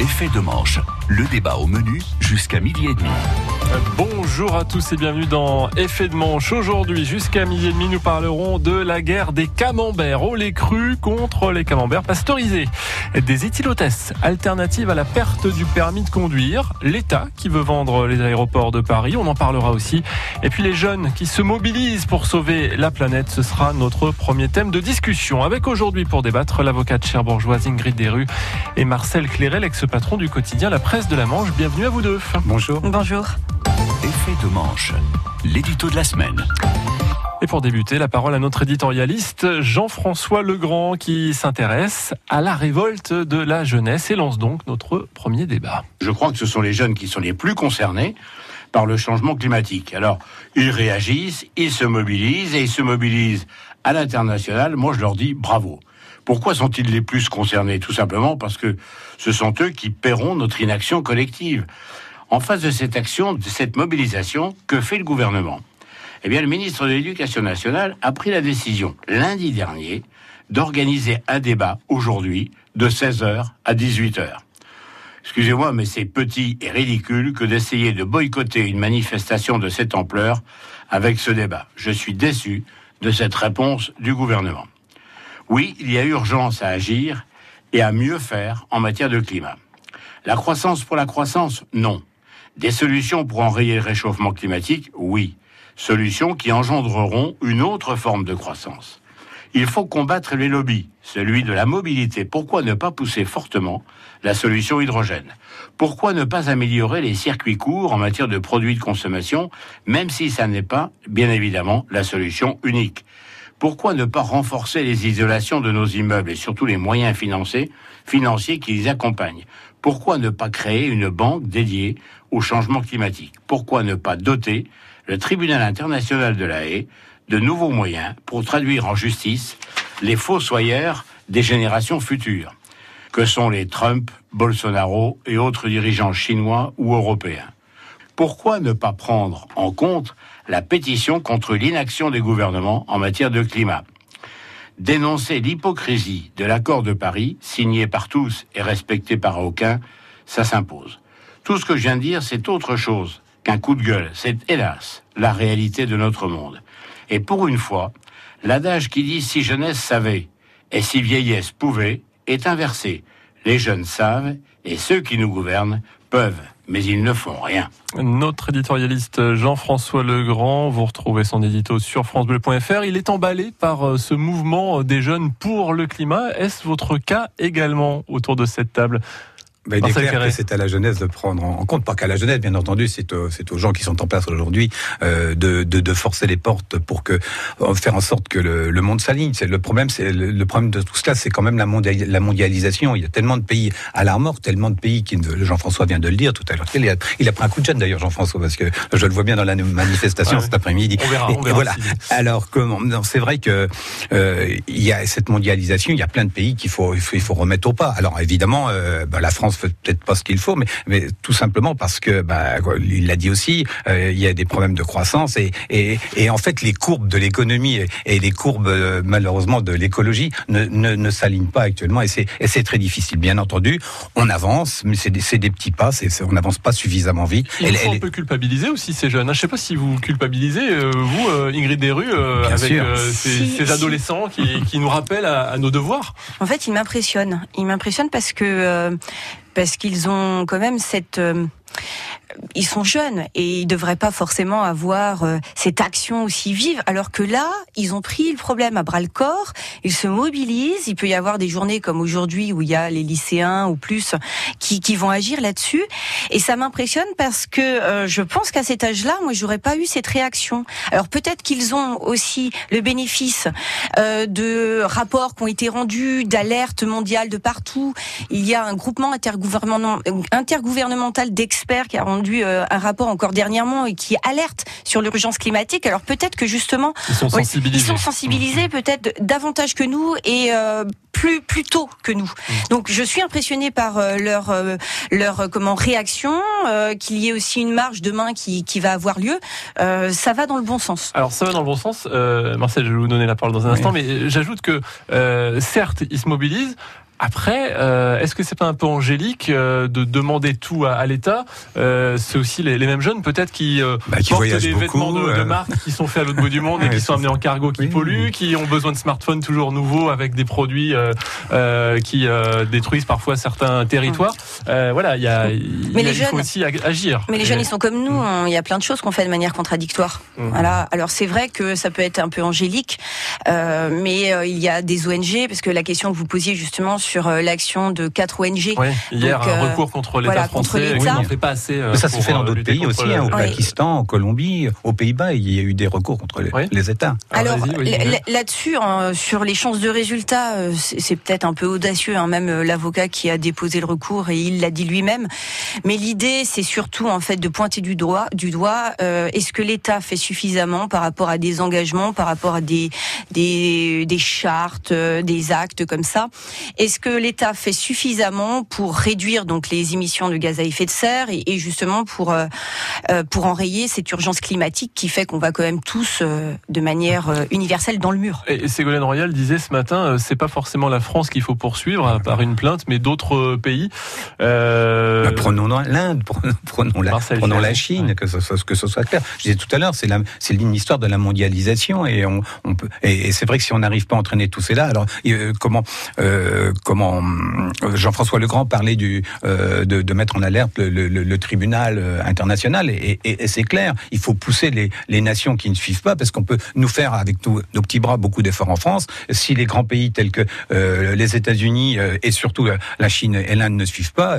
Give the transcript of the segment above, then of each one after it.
Effet de manche, le débat au menu jusqu'à midi et demi. Bonjour à tous et bienvenue dans Effet de manche. Aujourd'hui, jusqu'à midi et demi, nous parlerons de la guerre des camemberts au lait cru contre les camemberts pasteurisés. Des éthylotestes alternatives à la perte du permis de conduire. L'État qui veut vendre les aéroports de Paris, on en parlera aussi. Et puis les jeunes qui se mobilisent pour sauver la planète, ce sera notre premier thème de discussion. Avec aujourd'hui pour débattre l'avocate cherbourgeoise Ingrid Desrues et Marcel Ex-patron du quotidien La Presse de la Manche. Bienvenue à vous deux. Bonjour. Bonjour. Effet de manche, l'édito de la semaine. Et pour débuter, la parole à notre éditorialiste Jean-François Legrand qui s'intéresse à la révolte de la jeunesse et lance donc notre premier débat. Je crois que ce sont les jeunes qui sont les plus concernés par le changement climatique. Alors, ils réagissent, ils se mobilisent et ils se mobilisent à l'international. Moi, je leur dis bravo. Pourquoi sont-ils les plus concernés? Tout simplement parce que ce sont eux qui paieront notre inaction collective. En face de cette action, de cette mobilisation, que fait le gouvernement? Eh bien, le ministre de l'Éducation nationale a pris la décision lundi dernier d'organiser un débat aujourd'hui de 16h à 18h. Excusez-moi, mais c'est petit et ridicule que d'essayer de boycotter une manifestation de cette ampleur avec ce débat. Je suis déçu de cette réponse du gouvernement. Oui, il y a urgence à agir et à mieux faire en matière de climat. La croissance pour la croissance, non. Des solutions pour enrayer le réchauffement climatique, oui. Solutions qui engendreront une autre forme de croissance. Il faut combattre les lobbies, celui de la mobilité. Pourquoi ne pas pousser fortement la solution hydrogène? Pourquoi ne pas améliorer les circuits courts en matière de produits de consommation, même si ça n'est pas, bien évidemment, la solution unique? Pourquoi ne pas renforcer les isolations de nos immeubles et surtout les moyens financiers, qui les accompagnent? Pourquoi ne pas créer une banque dédiée au changement climatique? Pourquoi ne pas doter le tribunal international de la haie de nouveaux moyens pour traduire en justice les fossoyeurs des générations futures, que sont les Trump, Bolsonaro et autres dirigeants chinois ou européens? Pourquoi ne pas prendre en compte la pétition contre l'inaction des gouvernements en matière de climat. Dénoncer l'hypocrisie de l'accord de Paris, signé par tous et respecté par aucun, ça s'impose. Tout ce que je viens de dire, c'est autre chose qu'un coup de gueule. C'est hélas la réalité de notre monde. Et pour une fois, l'adage qui dit si jeunesse savait et si vieillesse pouvait est inversé. Les jeunes savent et ceux qui nous gouvernent peuvent mais ils ne font rien. Notre éditorialiste Jean-François Legrand, vous retrouvez son édito sur francebleu.fr. Il est emballé par euh, ce mouvement des jeunes pour le climat. Est-ce votre cas également autour de cette table? Ben, il est clair que c'est à la jeunesse de prendre en compte, pas qu'à la jeunesse, bien entendu, c'est aux, aux, gens qui sont en place aujourd'hui euh, de, de, de, forcer les portes pour que euh, faire en sorte que le, le monde s'aligne. C'est le problème, c'est le, problème de tout cela, c'est quand même la, la, mondialisation. Il y a tellement de pays à la mort, tellement de pays qui, Jean-François vient de le dire tout à l'heure. Il, a, il a pris un coup de jeune d'ailleurs, Jean-François, parce que je le vois bien dans la manifestation cet après-midi. On verra. On verra voilà. Alors comment C'est vrai que euh, il y a cette mondialisation. Il y a plein de pays qu'il faut, il faut, il faut remettre au pas. Alors évidemment, euh, ben, la France fait peut-être pas ce qu'il faut, mais, mais tout simplement parce que, bah, il l'a dit aussi, euh, il y a des problèmes de croissance et, et, et en fait les courbes de l'économie et, les courbes euh, malheureusement de l'écologie ne, ne, ne s'alignent pas actuellement et c'est, et c'est très difficile. Bien entendu, on avance, mais c'est des, c'est des petits pas, c'est, on n'avance pas suffisamment vite. Il faut un peu culpabiliser aussi ces jeunes. Hein. Je ne sais pas si vous culpabilisez, euh, vous, Ingrid Desrues, avec ces, ces, adolescents qui, qui, nous rappellent à, à, nos devoirs. En fait, ils m'impressionnent. Ils m'impressionnent parce que parce qu'ils ont quand même cette euh, ils sont jeunes et ils devraient pas forcément avoir euh, cette action aussi vive. Alors que là, ils ont pris le problème à bras le corps. Ils se mobilisent. Il peut y avoir des journées comme aujourd'hui où il y a les lycéens ou plus qui, qui vont agir là-dessus. Et ça m'impressionne parce que euh, je pense qu'à cet âge-là, moi, j'aurais pas eu cette réaction. Alors peut-être qu'ils ont aussi le bénéfice euh, de rapports qui ont été rendus, d'alertes mondiales de partout. Il y a un groupement intergouvernemental d'experts qui a euh, un rapport encore dernièrement et qui alerte sur l'urgence climatique. Alors peut-être que justement ils sont sensibilisés, ils sont sensibilisés peut-être davantage que nous et euh, plus plus tôt que nous. Mmh. Donc je suis impressionnée par euh, leur leur comment réaction, qu'il y ait aussi une marge demain qui qui va avoir lieu. ça va dans le bon sens. Alors ça va dans le bon sens. Marcel, je vais vous donner la parole dans un instant, mais j'ajoute que certes ils se mobilisent Après, euh, est-ce que c'est pas un peu angélique euh, de demander tout à, à l'État? Euh, C'est aussi les, les, mêmes jeunes peut-être qui, euh, bah, qui portent des beaucoup, vêtements de, de, marque qui sont faits à l'autre bout du monde et qui sont amenés en cargo qui oui. polluent, qui ont besoin de smartphones toujours nouveaux avec des produits qui détruisent parfois certains territoires. voilà, il y a, il, mais y a, les jeunes, faut aussi agir. Mais les jeunes, ils sont comme nous. Il y a plein de choses qu'on fait de manière contradictoire. Mmh. Voilà. Alors c'est vrai que ça peut être un peu angélique, mais il y a des ONG parce que la question que vous posiez justement sur l'action de quatre ONG. Oui, hier Donc, un recours contre l'État voilà, français. Contre oui, on fait pas assez. Mais ça s'est fait dans d'autres pays aussi, hein, au Pakistan, en Colombie, aux Pays-Bas, il y a eu des recours contre les, oui. les États. Alors, Alors oui, là-dessus, hein, sur les chances de résultat, c'est peut-être un peu audacieux. Hein, même l'avocat qui a déposé le recours et il l'a dit lui-même. Mais l'idée, c'est surtout en fait de pointer du doigt, du doigt. Euh, Est-ce que l'État fait suffisamment par rapport à des engagements, par rapport à des des, des chartes, euh, des actes comme ça? Est-ce que l'État fait suffisamment pour réduire donc les émissions de gaz à effet de serre et, et justement pour euh, pour enrayer cette urgence climatique qui fait qu'on va quand même tous euh, de manière euh, universelle dans le mur. Et Ségolène Royal disait ce matin, euh, c'est pas forcément la France qu'il faut poursuivre par une plainte, mais d'autres pays. Euh... Bah, prenons l'Inde, prenons la, Marcel prenons la Chine, ouais. que ce soit que ce soit clair. Je disais tout à l'heure, c'est la c'est une histoire de la mondialisation et on, on peut et, et c'est vrai que si on n'arrive pas à entraîner tous ces là, alors comment comment Jean-François Legrand parlait du de, de, mettre en alerte le, le, le tribunal international et, et, et c'est clair, il faut pousser les, les, nations qui ne suivent pas parce qu'on peut nous faire avec tous nos petits bras beaucoup d'efforts en France. Si les grands pays tels que euh, les États-Unis euh, et surtout euh, la Chine et l'Inde ne suivent pas,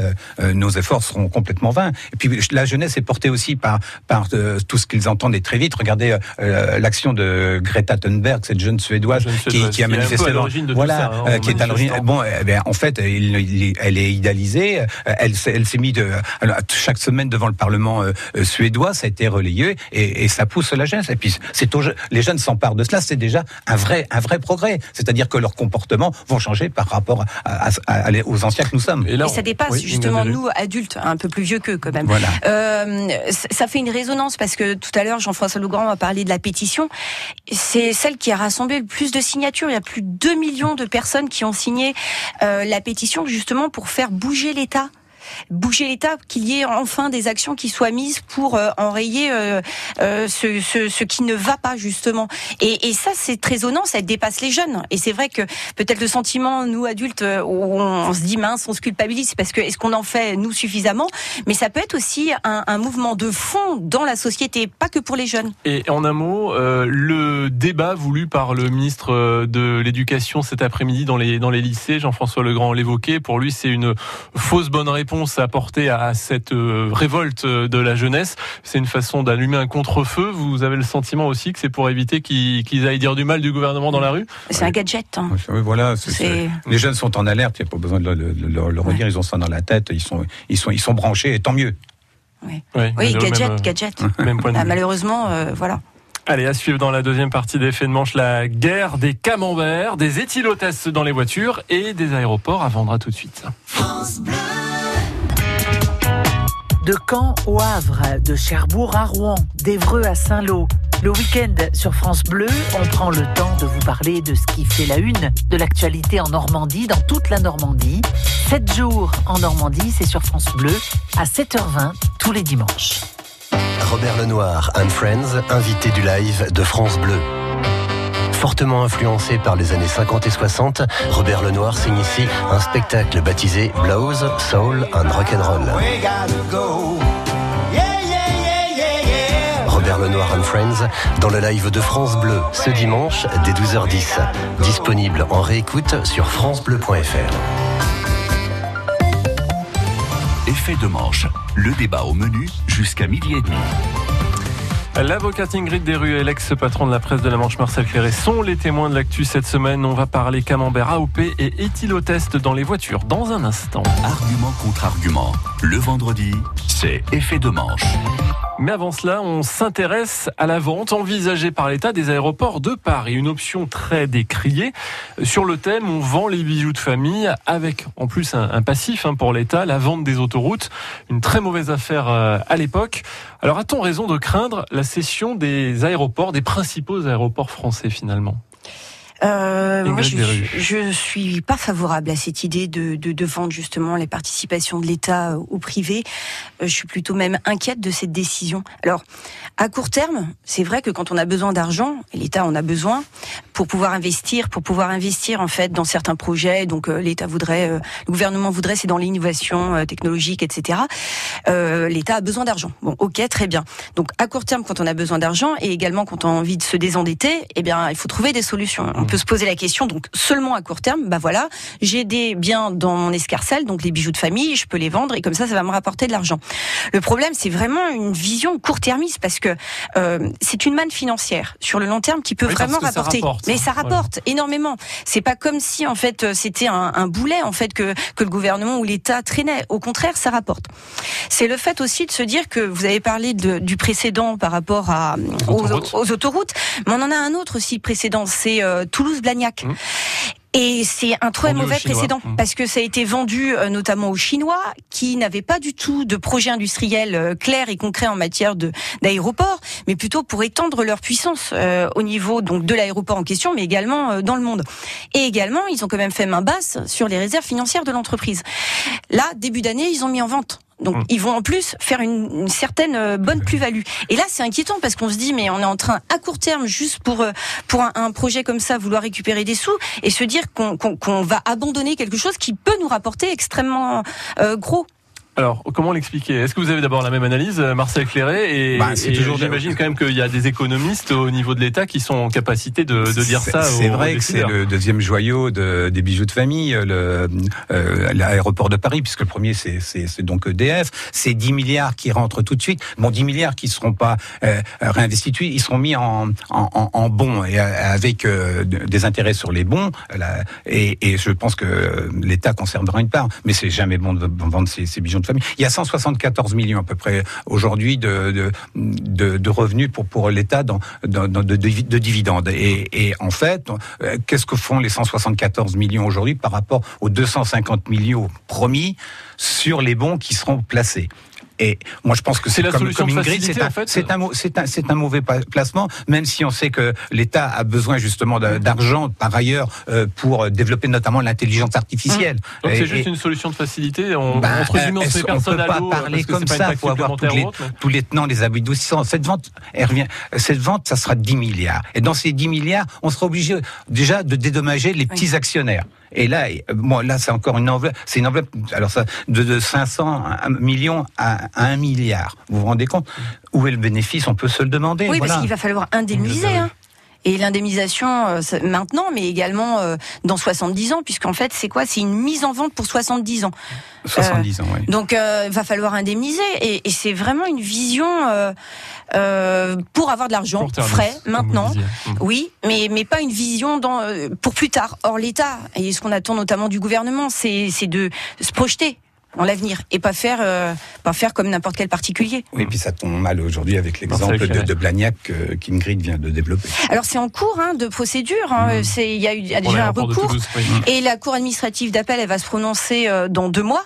nos efforts seront complètement vains. Et puis la jeunesse est portée aussi par par tout ce qu'ils entendent et très vite. Regardez l'action de Greta Thunberg, cette jeune suédoise, jeune qui, qui, a manifesté voilà, ça, hein, qui est à l'origine. Bon, bien, en fait, il, il, elle est idéalisée. Elle, elle s'est mise de, alors, chaque semaine devant le Parlement suédois, ça a été relayé et, et ça pousse la jeunesse. Et puis c'est les jeunes s'emparent de cela, c'est déjà un vrai un vrai progrès. C'est-à-dire que leurs comportements vont changer par rapport à, à, à, aux anciens que nous sommes. Et, là, on... et ça dépasse oui, justement nous adultes, un peu plus vieux qu'eux quand même. Voilà. Euh, ça fait une résonance parce que tout à l'heure Jean-François Legrand a parlé de la pétition. C'est celle qui a rassemblé le plus de signatures. Il y a plus de 2 millions de personnes qui ont signé euh, la pétition justement pour faire bouger l'État bouger l'État, qu'il y ait enfin des actions qui soient mises pour euh, enrayer euh, euh, ce, qui ne va pas justement. Et, ça, c'est très résonnant, ça dépasse les jeunes. Et c'est vrai que peut-être le sentiment, nous adultes, on, se dit mince, on se culpabilise, parce que est-ce qu'on en fait nous suffisamment? Mais ça peut être aussi un, mouvement de fond dans la société, pas que pour les jeunes. Et en un mot, le débat voulu par le ministre de l'Éducation cet après-midi dans les dans les lycées, Jean-François Legrand l'évoquait, pour lui c'est une fausse bonne réponse à apporter à cette euh, révolte de la jeunesse. C'est une façon d'allumer un contre-feu. Vous avez le sentiment aussi que c'est pour éviter qu'ils qu aillent dire du mal du gouvernement dans la rue? C'est ouais. un gadget. Hein. Oui, voilà. C est, c est... Les jeunes sont en alerte. Il n'y a pas besoin de le, le, le, le redire. Ouais. Ils ont ça dans la tête. Ils sont, ils sont, ils sont branchés. Et tant mieux. Oui, oui gadget, même, gadget. Même point de ah, malheureusement, euh, voilà. Allez, à suivre dans la deuxième partie d'effet de manche, la guerre des camemberts, des éthylotestes dans les voitures et des aéroports à vendre à tout de suite. France Bleu. De Caen au Havre, de Cherbourg à Rouen, d'Evreux à Saint-Lô. Le week-end sur France Bleu, on prend le temps de vous parler de ce qui fait la une de l'actualité en Normandie, dans toute la Normandie. 7 jours en Normandie, c'est sur France Bleu, à 7h20 tous les dimanches. Robert Lenoir and Friends, invité du live de France Bleu. Fortement influencé par les années 50 et 60, Robert Lenoir signe ici un spectacle baptisé Blues, Soul and Rock'n'Roll. Robert Lenoir and Friends dans le live de France Bleu ce dimanche dès 12h10. Disponible en réécoute sur francebleu.fr. Effet de manche, le débat au menu jusqu'à midi et demi. L'avocate Ingrid Desrues et l'ex-patron de la presse de la Manche Marcel Cléré sont les témoins de l'actu cette semaine. On va parler camembert AOP et éthylotest dans les voitures dans un instant. Argument contre argument. Le vendredi, c'est effet de manche. Mais avant cela, on s'intéresse à la vente envisagée par l'État des aéroports de Paris. Une option très décriée. Sur le thème, on vend les bijoux de famille avec en plus un, passif hein, pour l'État, la vente des autoroutes. Une très mauvaise affaire euh, à l'époque. Alors a-t-on raison de craindre la cession des aéroports, des principaux aéroports français finalement? Euh, moi, je, je suis pas favorable à cette idée de, de, de vendre justement les participations de l'État au privé. Euh, je suis plutôt même inquiète de cette décision. Alors, à court terme, c'est vrai que quand on a besoin d'argent, et l'État en a besoin pour pouvoir investir, pour pouvoir investir en fait dans certains projets. Donc, euh, l'État voudrait, euh, le gouvernement voudrait, c'est dans l'innovation euh, technologique, etc. Euh, L'État a besoin d'argent. Bon, ok, très bien. Donc, à court terme, quand on a besoin d'argent et également quand on a envie de se désendetter, eh bien, il faut trouver des solutions. On peut se poser la question, donc seulement à court terme, bah voilà, j'ai des biens dans mon escarcelle, donc les bijoux de famille, je peux les vendre et comme ça, ça va me rapporter de l'argent. Le problème, c'est vraiment une vision court-termiste parce que euh, c'est une manne financière sur le long terme qui peut Oui, vraiment rapporter. rapporte, Mais ça rapporte énormément. C'est pas comme si en fait euh, c'était un, un boulet en fait que que le gouvernement ou l'État traînait. Au contraire, ça rapporte. C'est le fait aussi de se dire que vous avez parlé de, du précédent par rapport à Aux aux, autoroutes. aux autoroutes, mais on en a un autre aussi précédent, c'est euh, Toulouse-Blagnac. Mmh. Et c'est un très mauvais précédent Mmh. parce que ça a été vendu euh, notamment aux Chinois qui n'avaient pas du tout de projet industriel euh, clair et concret en matière de d'aéroport, mais plutôt pour étendre leur puissance euh, au niveau donc de l'aéroport en question, mais également euh, dans le monde. Et également, ils ont quand même fait main basse sur les réserves financières de l'entreprise. Là, début d'année, ils ont mis en vente. Donc Mmh. ils vont en plus faire une, une certaine euh, bonne plus-value. Et là, c'est inquiétant parce qu'on se dit mais on est en train à court terme juste pour euh, pour un, un projet comme ça vouloir récupérer des sous et se dire qu'on qu'on- qu'on va abandonner quelque chose qui peut nous rapporter extrêmement euh, gros. Alors, comment l'expliquer? Est-ce que vous avez d'abord la même analyse, euh, Marcel Cléré Et, Bah, c'est et toujours- j'imagine quand même qu'il y a des économistes au niveau de l'État qui sont en capacité de, de dire ça. C'est vrai que c'est le deuxième joyau de- des bijoux de famille, le euh, l'aéroport de Paris, puisque le premier c'est donc EDF. C'est 10 milliards qui rentrent tout de suite. Bon, 10 milliards qui seront pas euh, réinvestis tout de suite, ils seront mis en, en, en- en bons et euh, avec euh, des intérêts sur les bons. là, et, et je pense que l'État conservera une part, mais c'est jamais bon de vendre ces, ces bijoux de Il y a 174 millions à peu près aujourd'hui de, revenus pour, l'État de, de, de dividendes. Et, et en fait, euh, qu'est-ce que font les 174 millions aujourd'hui par rapport aux 250 millions promis sur les bons qui seront placés? Et moi, je pense que C'est la comme, solution comme de Ingrid, facilité, c'est un, en fait. c'est un, un, c'est un mauvais placement, même si on sait que l'État a besoin justement d'argent par ailleurs euh, pour développer notamment l'intelligence artificielle. Donc Et- c'est juste et- une solution de facilité. On, bah, entre guillemets, on est-ce- se met personne peut à pas parler comme ça. Il faut avoir tous les, tous les tenants, les aboutissants? Cette vente, elle revient. Cette vente, ça sera 10 milliards. Et dans ces 10 milliards, on sera obligé déjà de dédommager les petits actionnaires. Et là, euh, moi, là, c'est encore une enveloppe. C'est une enveloppe. Alors ça, de, de 500 millions à, à 1 milliard. Vous vous rendez compte Où est le bénéfice? On peut se le demander. Oui, voilà. parce qu'il va falloir indemniser. Hein. Et l'indemnisation euh, maintenant, mais également euh, dans 70 ans, puisqu'en fait, c'est quoi? C'est une mise en vente pour 70 ans. 70 ans, oui. Donc, euh, va falloir indemniser. Et, et c'est vraiment une vision euh, euh, pour avoir de l'argent frais maintenant. Oui, mais mais pas une vision dans euh, pour plus tard. Or l'État et ce qu'on attend notamment du gouvernement, c'est de se projeter dans l'avenir et pas faire euh, pas faire comme n'importe quel particulier. Oui, puis ça tombe mal aujourd'hui avec l'exemple de, Blagnac euh, qu'Ingrid vient de développer. Alors c'est en cours hein, de procédure. hein. C'est il y a eu il y a déjà un recours Toulouse, oui. et la cour administrative d'appel elle va se prononcer euh, dans deux mois.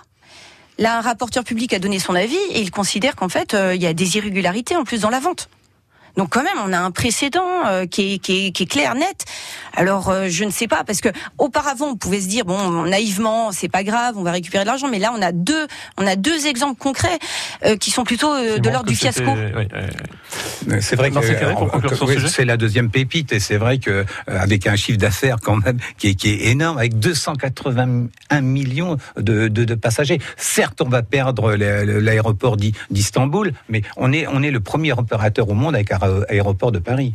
Là, un rapporteur public a donné son avis et il considère qu'en fait, euh, il y a des irrégularités en plus dans la vente. Donc quand même, on a un précédent euh, qui, est, qui, est, qui est clair, net. Alors euh, je ne sais pas parce que auparavant on pouvait se dire bon naïvement c'est pas grave, on va récupérer de l'argent, mais là on a deux on a deux exemples concrets euh, qui sont plutôt euh, de l'ordre du fiasco. oui. Euh, C'est vrai que ce oui, c'est la deuxième pépite et c'est vrai que euh, avec un chiffre d'affaires quand même qui est, qui est énorme avec 281 millions de, de, de passagers. Certes, on va perdre la- la- l'aéroport d'I- d'Istanbul, mais on est on est le premier opérateur au monde avec un aéroport de Paris.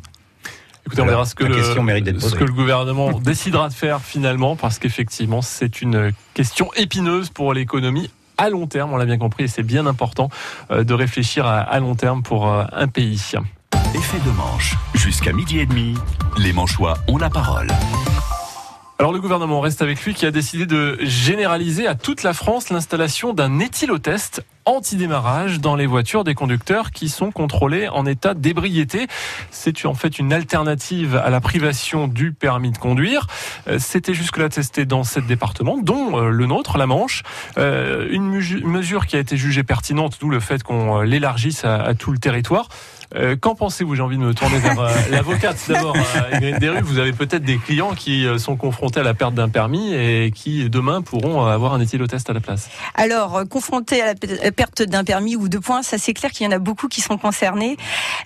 Écoutez, on verra ce que, la question mérite d'être le, ce que le gouvernement décidera de faire finalement, parce qu'effectivement, c'est une question épineuse pour l'économie à long terme, on l'a bien compris, et c'est bien important euh, de réfléchir à, à long terme pour euh, un pays. Effet de manche. Jusqu'à midi et demi, les Manchois ont la parole. Alors le gouvernement reste avec lui qui a décidé de généraliser à toute la France l'installation d'un éthylotest anti-démarrage dans les voitures des conducteurs qui sont contrôlés en état d'ébriété. C'est en fait une alternative à la privation du permis de conduire. Euh, C'était jusque-là testé dans sept départements, dont euh, le nôtre, la Manche. Euh, Une mesure qui a été jugée pertinente, d'où le fait qu'on l'élargisse à tout le territoire. Euh, Qu'en pensez-vous J'ai envie de me tourner vers euh, l'avocate d'abord. euh, Ingrid Deru, vous avez peut-être des clients qui euh, sont confrontés à la perte d'un permis et qui demain pourront euh, avoir un éthylotest à la place. Alors, euh, confronté à la pe- euh, perte d'un permis ou de points, ça c'est clair qu'il y en a beaucoup qui sont concernés.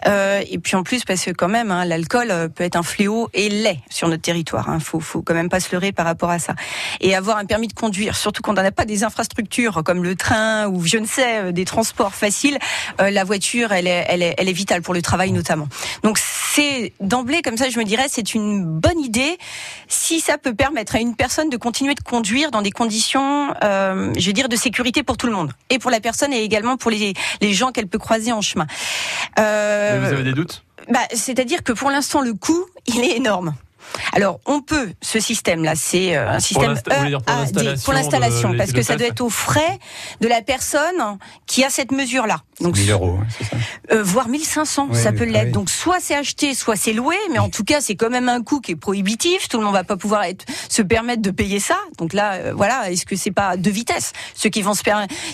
Euh, et puis en plus, parce que quand même, hein, l'alcool euh, peut être un fléau et l'est sur notre territoire. Hein. Faut, faut quand même pas se leurrer par rapport à ça. Et avoir un permis de conduire, surtout quand on n'a pas des infrastructures comme le train ou je ne sais euh, des transports faciles, euh, la voiture, elle est, elle est, elle est vitale pour le travail notamment. Donc c'est d'emblée comme ça, je me dirais, c'est une bonne idée si ça peut permettre à une personne de continuer de conduire dans des conditions, euh, je vais dire, de sécurité pour tout le monde et pour la personne et également pour les, les gens qu'elle peut croiser en chemin. Euh, vous avez des doutes? bah, c'est-à-dire que pour l'instant, le coût, il est énorme. Alors, on peut, ce système-là, c'est euh, un système dire pour l'installation pour l'installation, de parce que ça doit être aux frais de la personne qui a cette mesure-là. Donc, 1000 euros, c'est ça. euh, voire 1500, Oui, ça peut oui, l'être. oui. Donc soit c'est acheté, soit c'est loué, mais en tout cas c'est quand même un coût qui est prohibitif. Tout le monde va pas pouvoir être, se permettre de payer ça. Donc là, euh, voilà, est-ce que c'est pas deux vitesses Ceux qui vont se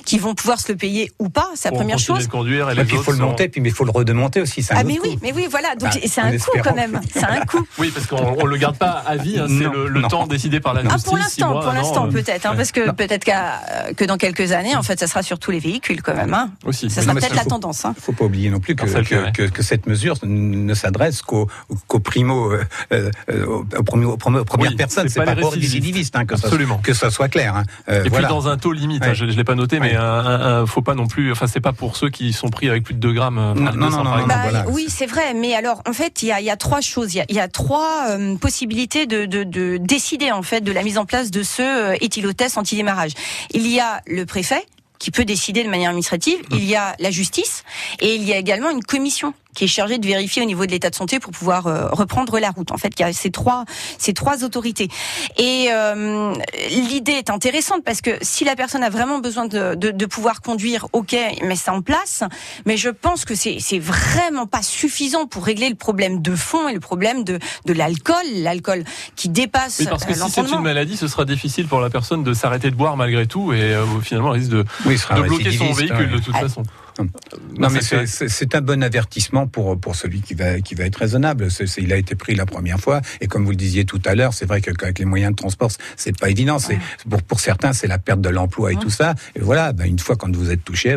qui vont pouvoir se le payer ou pas, c'est la première chose. de conduire et les puis il faut le sont- monter, puis mais il faut le redémonter aussi. c'est un Ah mais oui, mais oui, voilà. Donc Ah, c'est un coût quand même. C'est un coût. Oui, parce qu'on on le garde pas à vie. hein, c'est le, temps décidé par la Ah, justice. pour l'instant, pour euh, peut-être, hein, parce que peut-être euh, que dans quelques années, en fait, ça sera sur tous les véhicules quand même. Hein. Aussi. Ça sera peut-être ça, la faut- tendance. Hein. Il faut pas oublier non plus que, ça cette mesure ne s'adresse qu'aux primo, euh, euh, aux, primo- aux primo- aux premières Oui, personnes. c'est pas pas, pour les récidivistes. hein, que, ça, Absolument. que ça soit clair. hein. Euh, Et voilà. puis dans un taux limite, hein, Ouais. je, je l'ai pas noté, mais un- faut pas non plus. Enfin, c'est pas pour ceux qui sont pris avec plus de 2 grammes. Non, non, 200, non. Bah. Oui, c'est vrai. Mais alors, en fait, il y a, trois choses. Il y a trois euh, possibilités de, de, de décider en fait de la mise en place de ce euh, éthylotest anti-démarrage. Il y a le préfet qui peut décider de manière administrative. Mmh. Il y a la justice et il y a également une commission qui est chargée de vérifier au niveau de l'état de santé pour pouvoir euh, reprendre la route. En fait, il y a ces trois ces trois autorités. Et euh, l'idée est intéressante parce que si la personne a vraiment besoin de, de, de pouvoir conduire, ok, met ça en place. Mais je pense que c'est c'est vraiment pas suffisant pour régler le problème de fond et le problème de de l'alcool, l'alcool qui dépasse Oui, parce que euh, si c'est une maladie, ce sera difficile pour la personne de s'arrêter de boire malgré tout et euh, finalement, elle risque de, Oui, de bloquer son véhicule ouais. de toute Ah. façon. Non, mais c'est un bon avertissement pour pour celui qui va qui va être raisonnable. C'est- c'est- il a été pris la première fois et comme vous le disiez tout à l'heure, c'est vrai qu'avec les moyens de transport, c'est pas évident. C'est pour pour certains, c'est la perte de l'emploi et tout ça. Et voilà, ben, une fois quand vous êtes touché,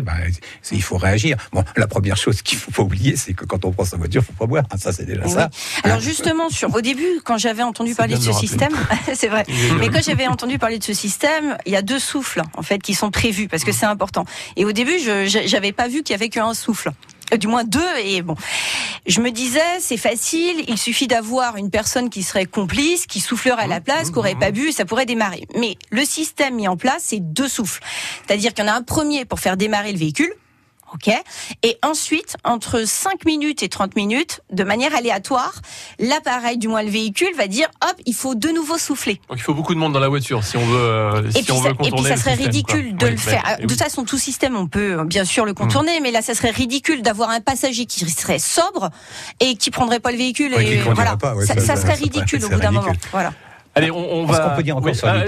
c'est- il faut réagir. Bon, la première chose qu'il faut pas oublier, c'est que quand on prend sa voiture, faut pas boire. Ça, c'est déjà ça. Alors justement, sur au début, quand j'avais entendu parler de ce le système, c'est vrai. Mais quand j'avais entendu parler de ce système, il y a deux souffles en fait qui sont prévus parce que c'est important. Et au début, j'avais pas vu qu'il y avait qu'un souffle. Euh, Du moins deux et bon, je me disais c'est facile, il suffit d'avoir une personne qui serait complice, qui soufflerait à la place, qui aurait pas bu, et ça pourrait démarrer. Mais le système mis en place, c'est deux souffles, c'est-à-dire qu'il y en a un premier pour faire démarrer le véhicule, Ok. Et ensuite, entre 5 minutes et 30 minutes, de manière aléatoire, l'appareil, du moins le véhicule, va dire hop, il faut de nouveau souffler. Donc il faut beaucoup de monde dans la voiture si on veut. euh, Et si puis, on ça, veut et puis contourner ça serait système, ridicule quoi. de Oui, le faire. et de oui. toute façon, tout système, on peut euh, bien sûr le contourner, mais là, ça serait ridicule d'avoir un passager qui serait sobre et qui prendrait pas le véhicule. Et voilà, pas, ça, ça- serait ridicule au bout d'un moment. Voilà. Allez, on, on Ce va. qu'on peut dire encore Oui, sur ah,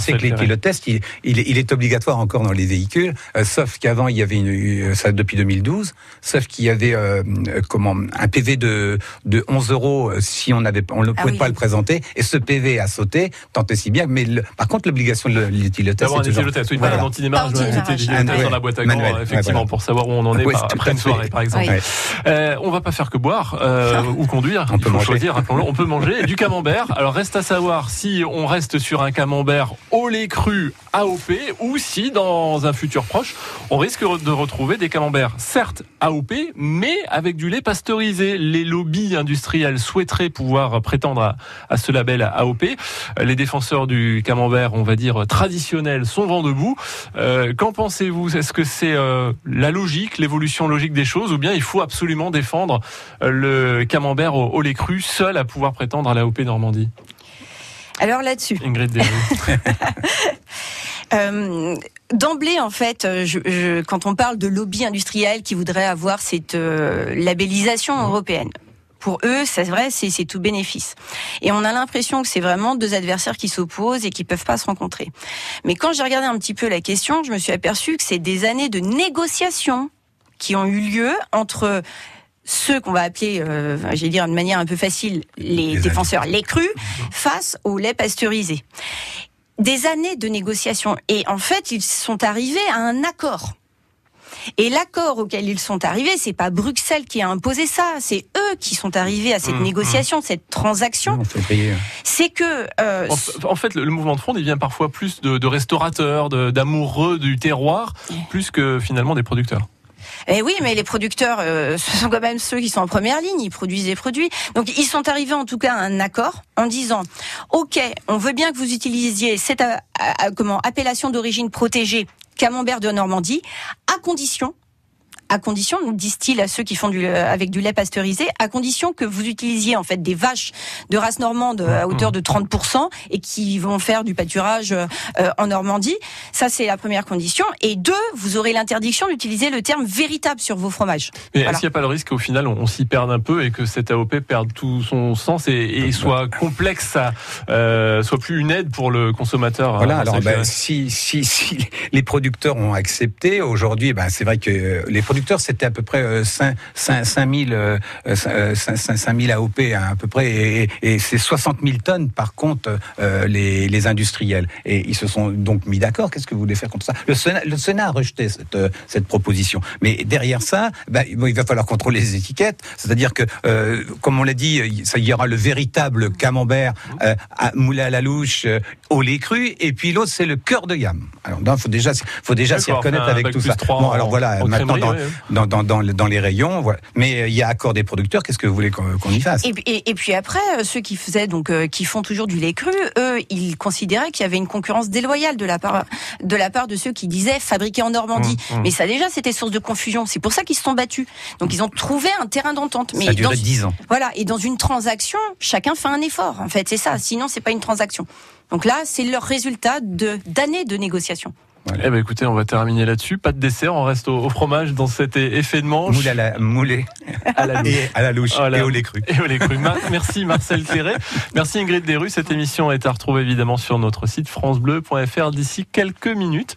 c'est que l'éthylotest, il, il, est- il est obligatoire encore dans les véhicules, euh, sauf qu'avant il y avait une, euh, ça depuis 2012, sauf qu'il y avait euh, euh, comment un PV de de 11 euros si on avait on ne Ah pouvait oui. pas le présenter, et ce PV a sauté, tant et si bien. Mais le- par contre l'obligation de l'éthylotest, D'avoir un éthylotest, oui, Voilà. pas un antidémarrage, un dans ouais. la boîte à gants, effectivement, voilà. pour savoir où on en est après une soirée, par exemple. Euh, on va pas faire que boire euh, ou conduire. On peut choisir. On peut manger du camembert. Alors reste à savoir si on reste sur un camembert au lait cru AOP ou si dans un futur proche on risque de retrouver des camemberts certes AOP mais avec du lait pasteurisé. Les lobbies industriels souhaiteraient pouvoir prétendre à, ce label AOP. Les défenseurs du camembert, on va dire traditionnel, sont vent debout. Euh, Qu'en pensez-vous? Est-ce que c'est euh, la logique, l'évolution logique des choses, ou bien il faut absolument défendre euh, le camembert au, lait cru seul à pouvoir prétendre à la OP Normandie? Alors là-dessus, Ingrid. Euh, D'emblée, en fait, euh, je, je- quand on parle de lobby industriel qui voudrait avoir cette euh, labellisation européenne, pour eux, c'est vrai, c'est c'est tout bénéfice. Et on a l'impression que c'est vraiment deux adversaires qui s'opposent et qui peuvent pas se rencontrer. Mais quand j'ai regardé un petit peu la question, je me suis aperçu que c'est des années de négociations qui ont eu lieu entre ceux qu'on va appeler, euh, j'ai dire de manière un peu facile, les, défenseurs, les crus, face au lait pasteurisé. Des années de négociations. Et en fait, ils sont arrivés à un accord. Et l'accord auquel ils sont arrivés, c'est pas Bruxelles qui a imposé ça, c'est eux qui sont arrivés à cette mmh, négociation, mmh. cette transaction. C'est que euh, en, fait, le, mouvement de fond, il vient parfois plus de, de restaurateurs, d'amoureux du terroir, plus que finalement des producteurs. Eh oui, mais les producteurs, euh, ce sont quand même ceux qui sont en première ligne. Ils produisent des produits. Donc, ils sont arrivés en tout cas à un accord en disant OK, on veut bien que vous utilisiez cette euh, comment appellation d'origine protégée camembert de Normandie, à condition à condition, nous disent-ils à ceux qui font du, avec du lait pasteurisé, à condition que vous utilisiez en fait des vaches de race normande à hauteur de 30% et qui vont faire du pâturage euh, en Normandie. Ça, c'est la première condition. Et deux, vous aurez l'interdiction d'utiliser le terme véritable sur vos fromages. Mais est-ce qu'il n'y a pas le risque qu'au final, on, s'y perde un peu et que cette AOP perde tout son sens et, soit complexe, ça, euh, soit plus une aide pour le consommateur hein, Voilà, alors ben, si, si, si les producteurs ont accepté, aujourd'hui, ben, c'est vrai que les producteurs c'était à peu près 5, 5, 5000 AOP à peu près, et, et c'est 60 000 tonnes par contre euh, les, les, industriels. Et ils se sont donc mis d'accord. Qu'est-ce que vous voulez faire contre ça? Le Sénat, le Sénat a rejeté cette, euh, cette proposition. Mais derrière ça, bah, il va falloir contrôler les étiquettes. C'est-à-dire que, euh, comme on l'a dit, ça y aura le véritable camembert euh, à, moulé à la louche, au lait cru, et puis l'autre c'est le cœur de gamme. Alors, il faut déjà, faut déjà s'y reconnaître avec tout ça. Bon, alors voilà, maintenant dans, dans, dans, dans, dans, les rayons. Voilà. Mais euh, il y a accord des producteurs. Qu'est-ce que vous voulez qu'on y fasse? Et, et, puis après, euh, ceux qui faisaient donc euh, qui font toujours du lait cru, eux, ils considéraient qu'il y avait une concurrence déloyale de la part de la part de ceux qui disaient fabriqué en Normandie. Mmh, mmh. Mais ça déjà, c'était source de confusion. C'est pour ça qu'ils se sont battus. Donc ils ont trouvé un terrain d'entente. Mais ça a duré dix ans. Voilà. Et dans une transaction, chacun fait un effort. En fait, c'est ça. Sinon, c'est pas une transaction. Donc là, c'est leur résultat de d'années de négociations. Eh ben écoutez, on va terminer là-dessus. Pas de dessert, on reste au, fromage dans cet effet de manche. Moulé à la, moulé à la louche, et, à la louche, et au lait cru. Et au lait cru. merci Marcel Théré. Merci Ingrid Desrues. Cette émission est à retrouver évidemment sur notre site francebleu.fr d'ici quelques minutes.